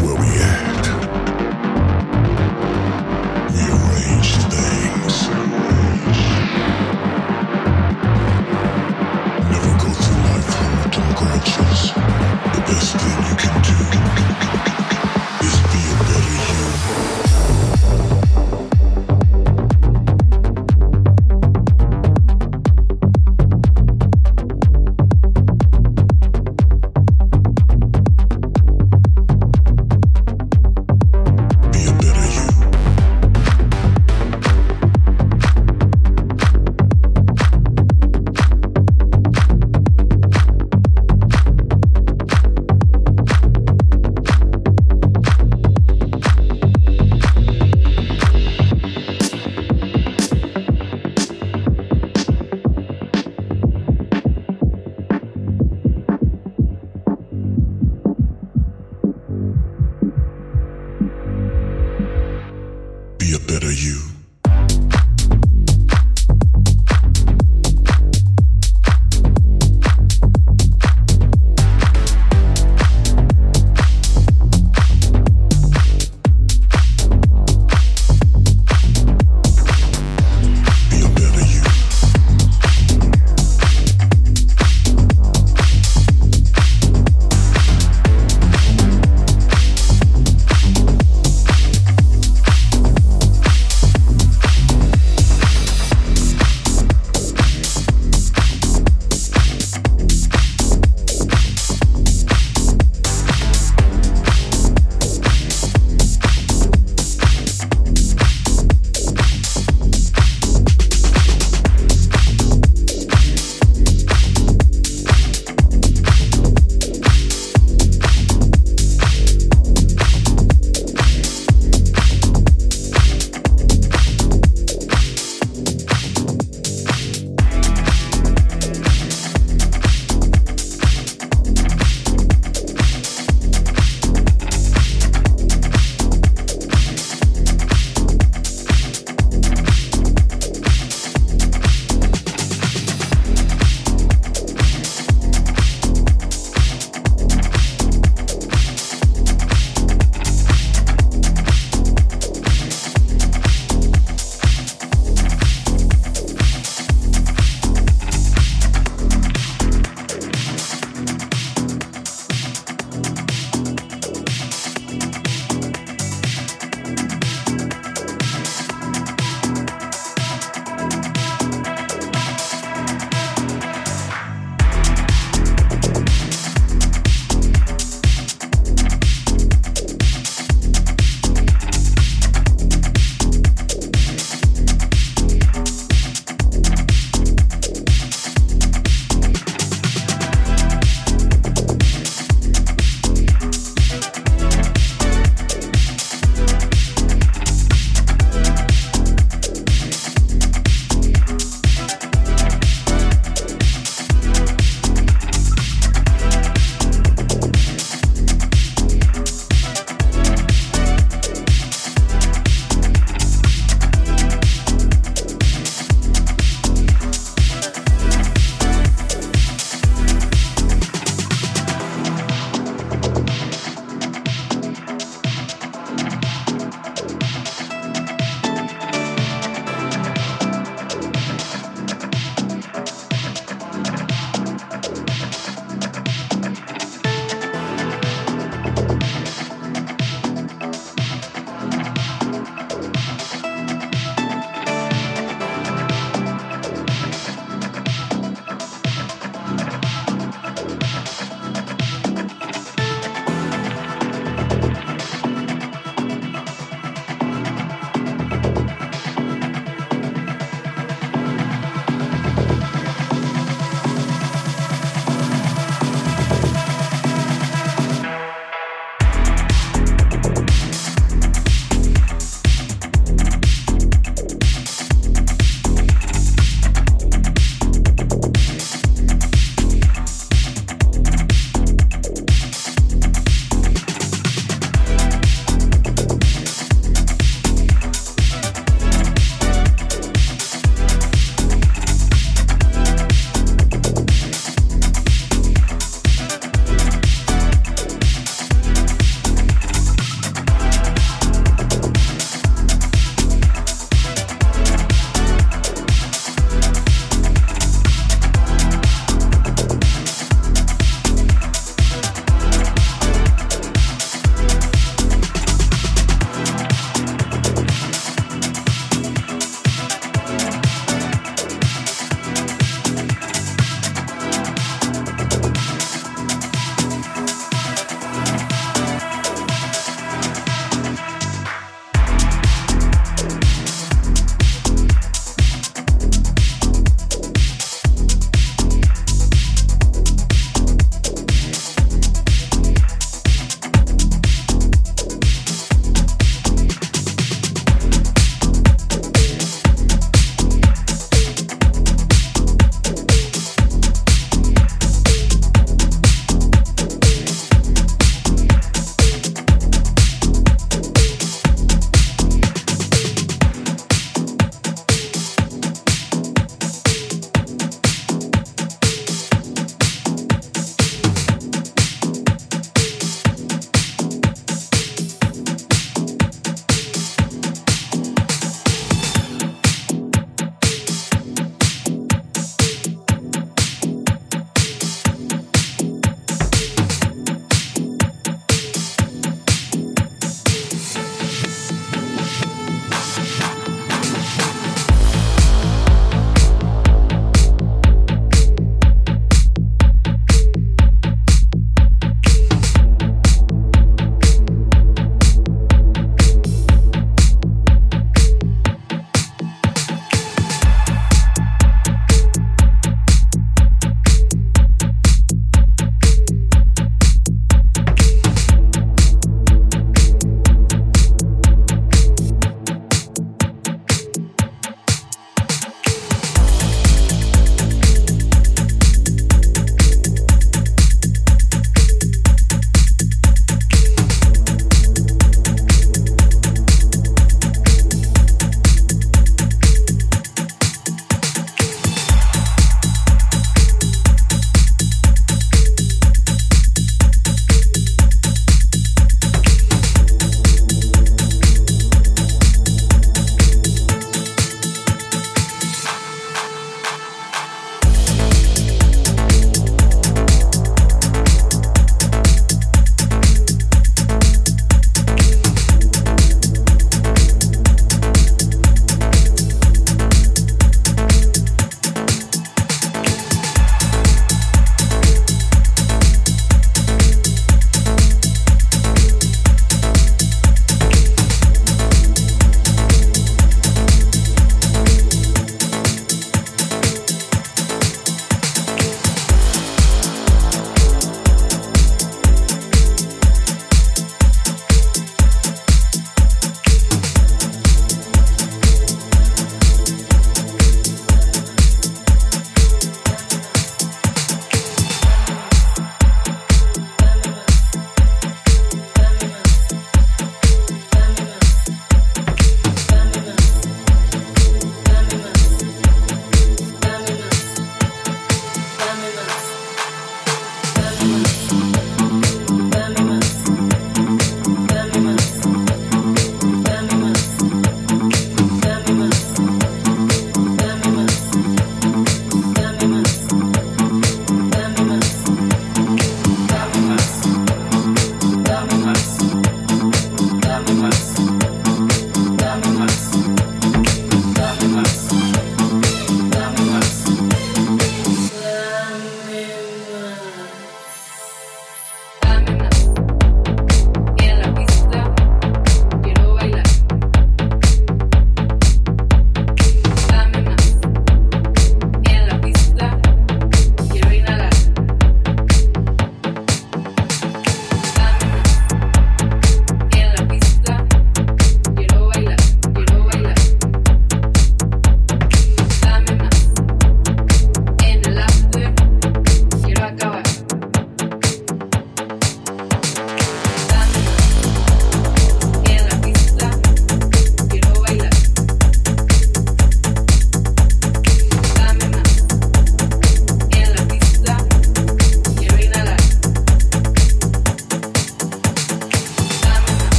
where we end.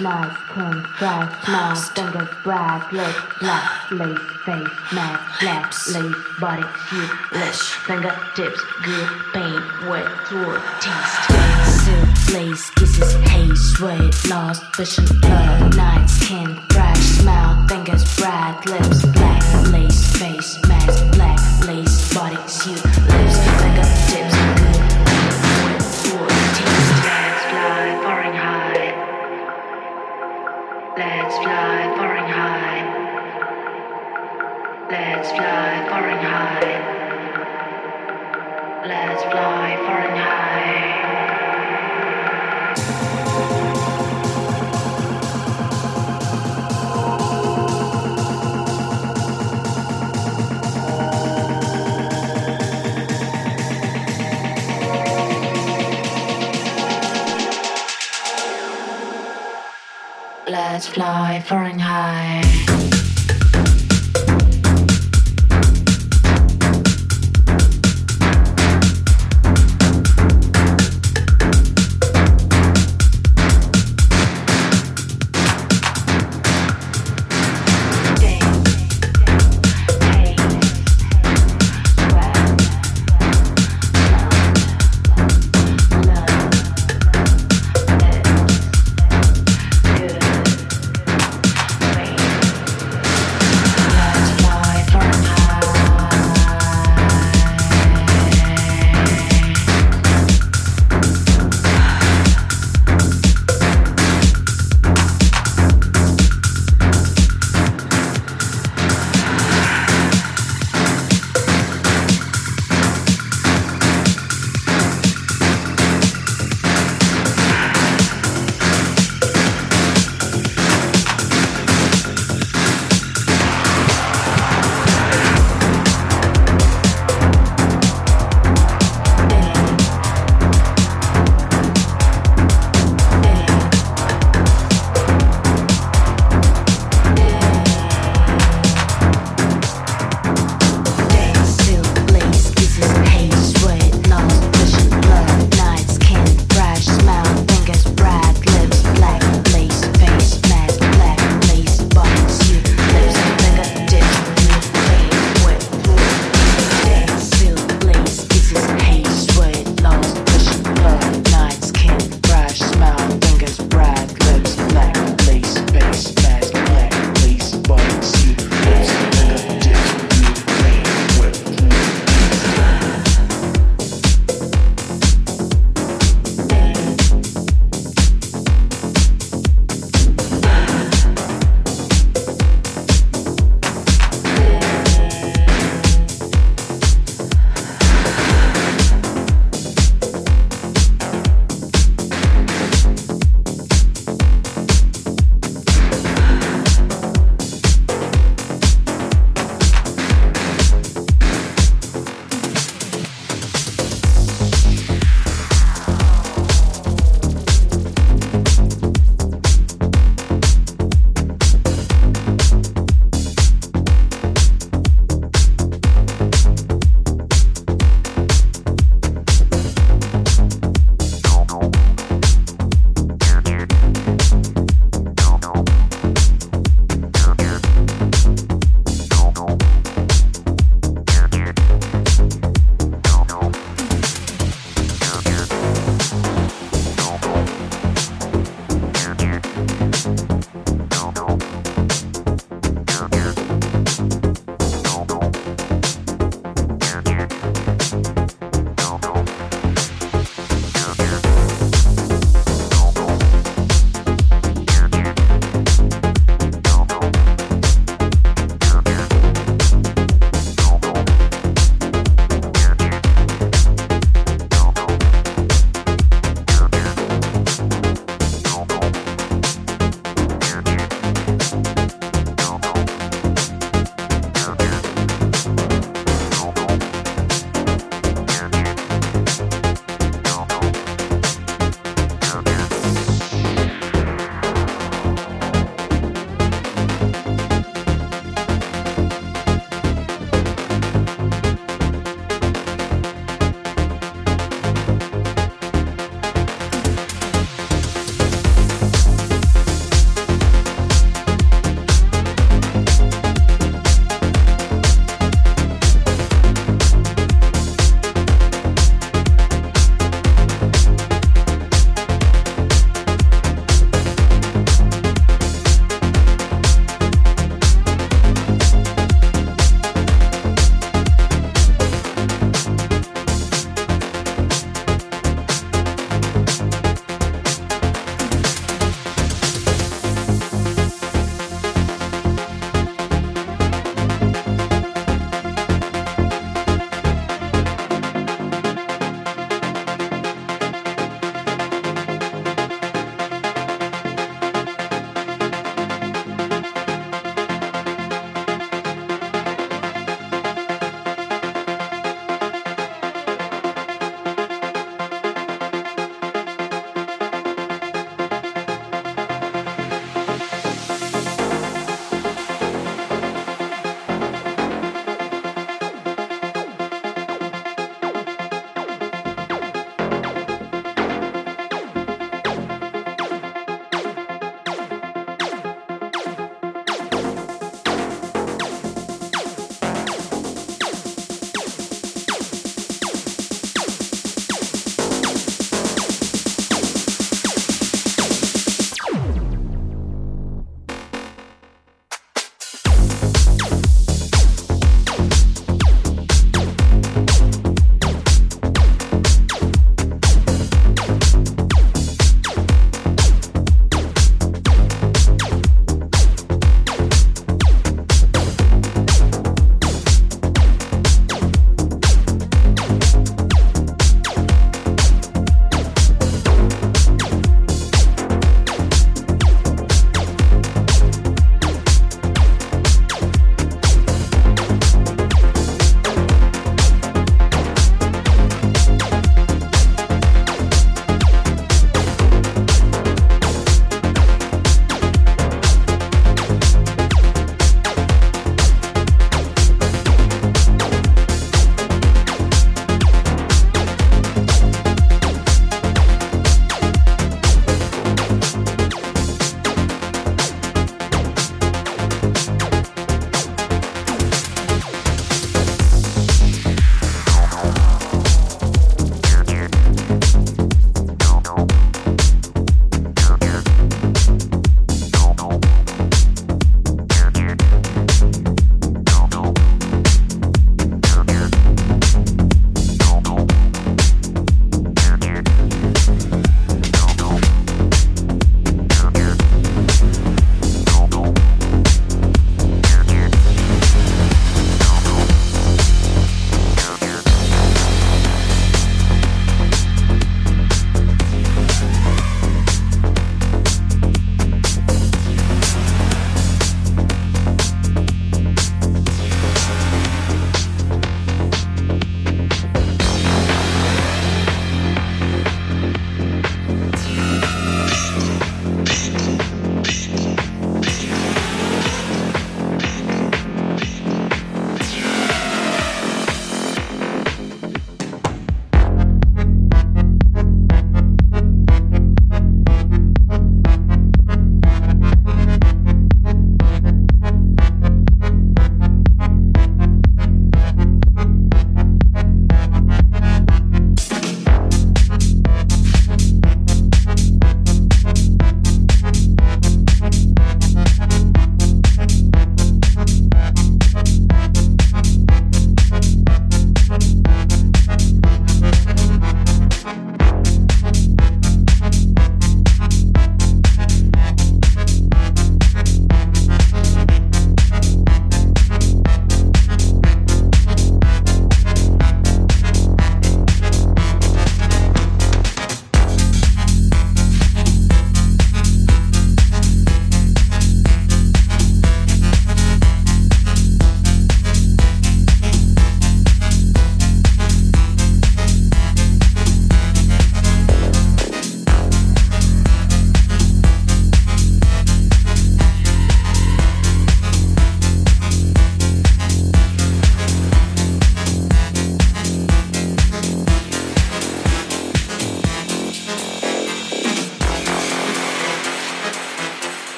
Nice, clean, dry, smile, fingers, bright, lips, black, lace, face, mask, black, lace, body, shoot, lips, fingertips, good, pain, wet, throat, taste, silk, lace, kisses, haze, sweat, lost, vision, blood, night, skin, bright, smile, fingers, bright, lips, black, lace, face, mask, black, lace, body, suit, lips, fingertips, Let's fly Fahrenheit. Let's fly Fahrenheit. Let's fly Fahrenheit. Let's fly Fahrenheit.